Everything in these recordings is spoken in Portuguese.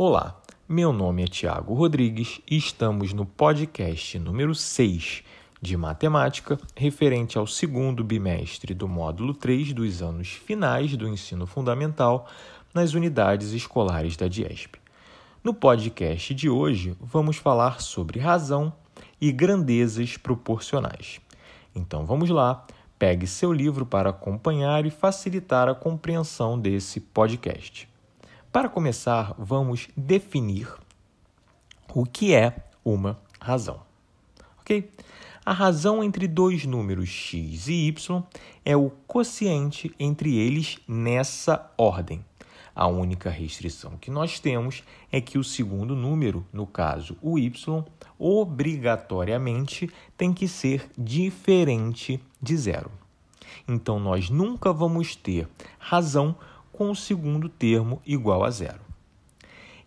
Olá, meu nome é Tiago Rodrigues e estamos no podcast número 6 de Matemática, referente ao segundo bimestre do módulo 3 dos anos finais do ensino fundamental nas unidades escolares da DIESP. No podcast de hoje, vamos falar sobre razão e grandezas proporcionais. Então vamos lá, pegue seu livro para acompanhar e facilitar a compreensão desse podcast. Para começar, vamos definir o que é uma razão. Ok? A razão entre dois números x e y é o quociente entre eles nessa ordem. A única restrição que nós temos é que o segundo número, no caso o y, obrigatoriamente tem que ser diferente de zero. Então, nós nunca vamos ter razão com o segundo termo igual a zero.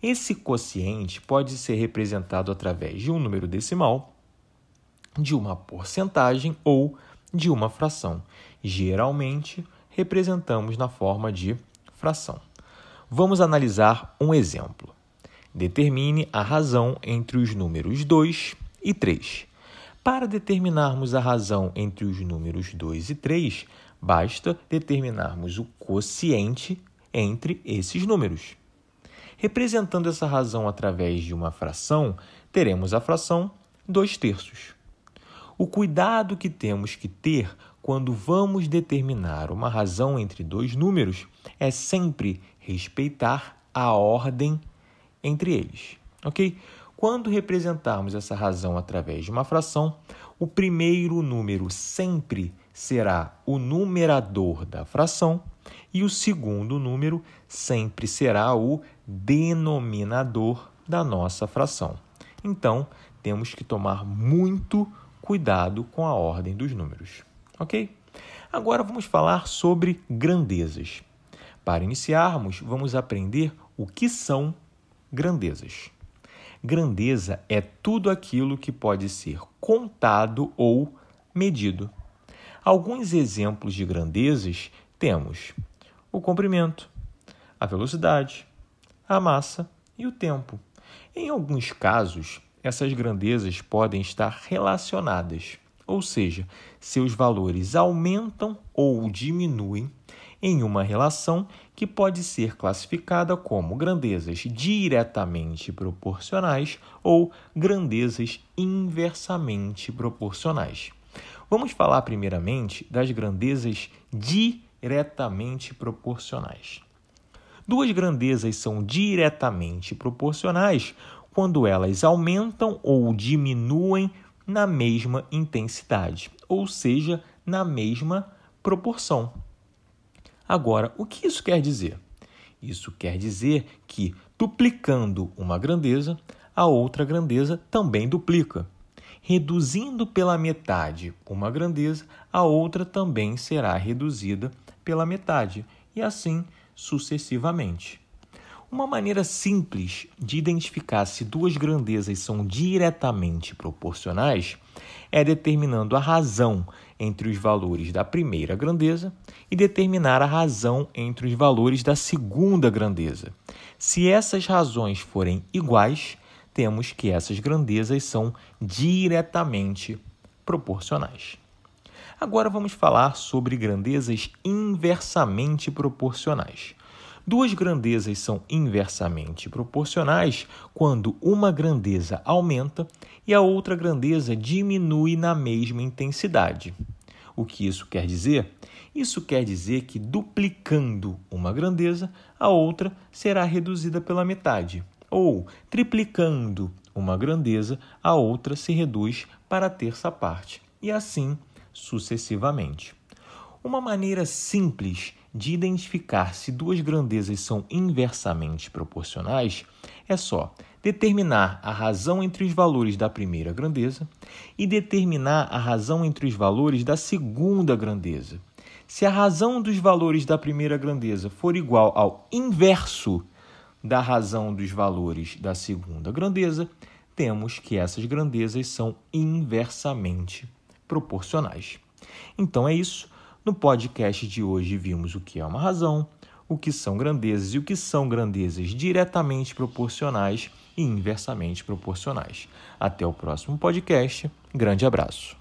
Esse quociente pode ser representado através de um número decimal, de uma porcentagem ou de uma fração. Geralmente, representamos na forma de fração. Vamos analisar um exemplo. Determine a razão entre os números 2 e 3. Para determinarmos a razão entre os números 2 e 3, basta determinarmos o quociente entre esses números. Representando essa razão através de uma fração, teremos a fração 2 terços. O cuidado que temos que ter quando vamos determinar uma razão entre dois números é sempre respeitar a ordem entre eles, ok? Quando representarmos essa razão através de uma fração, o primeiro número sempre será o numerador da fração e o segundo número sempre será o denominador da nossa fração. Então, temos que tomar muito cuidado com a ordem dos números, ok? Agora vamos falar sobre grandezas. Para iniciarmos, vamos aprender o que são grandezas. Grandeza é tudo aquilo que pode ser contado ou medido. Alguns exemplos de grandezas temos o comprimento, a velocidade, a massa e o tempo. Em alguns casos, essas grandezas podem estar relacionadas, ou seja, seus valores aumentam ou diminuem em uma relação que pode ser classificada como grandezas diretamente proporcionais ou grandezas inversamente proporcionais. Vamos falar primeiramente das grandezas diretamente proporcionais. Duas grandezas são diretamente proporcionais quando elas aumentam ou diminuem na mesma intensidade, ou seja, na mesma proporção. Agora, o que isso quer dizer? Isso quer dizer que, duplicando uma grandeza, a outra grandeza também duplica. Reduzindo pela metade uma grandeza, a outra também será reduzida pela metade, e assim sucessivamente. Uma maneira simples de identificar se duas grandezas são diretamente proporcionais é determinando a razão entre os valores da primeira grandeza e determinar a razão entre os valores da segunda grandeza. Se essas razões forem iguais, temos que essas grandezas são diretamente proporcionais. Agora vamos falar sobre grandezas inversamente proporcionais. Duas grandezas são inversamente proporcionais quando uma grandeza aumenta e a outra grandeza diminui na mesma intensidade. O que isso quer dizer? Isso quer dizer que duplicando uma grandeza, a outra será reduzida pela metade. Ou triplicando uma grandeza, a outra se reduz para a terça parte. E assim sucessivamente. Uma maneira simples de identificar se duas grandezas são inversamente proporcionais é só determinar a razão entre os valores da primeira grandeza e determinar a razão entre os valores da segunda grandeza. Se a razão dos valores da primeira grandeza for igual ao inverso da razão dos valores da segunda grandeza, temos que essas grandezas são inversamente proporcionais. Então é isso. No podcast de hoje vimos o que é uma razão, o que são grandezas e o que são grandezas diretamente proporcionais e inversamente proporcionais. Até o próximo podcast. Grande abraço.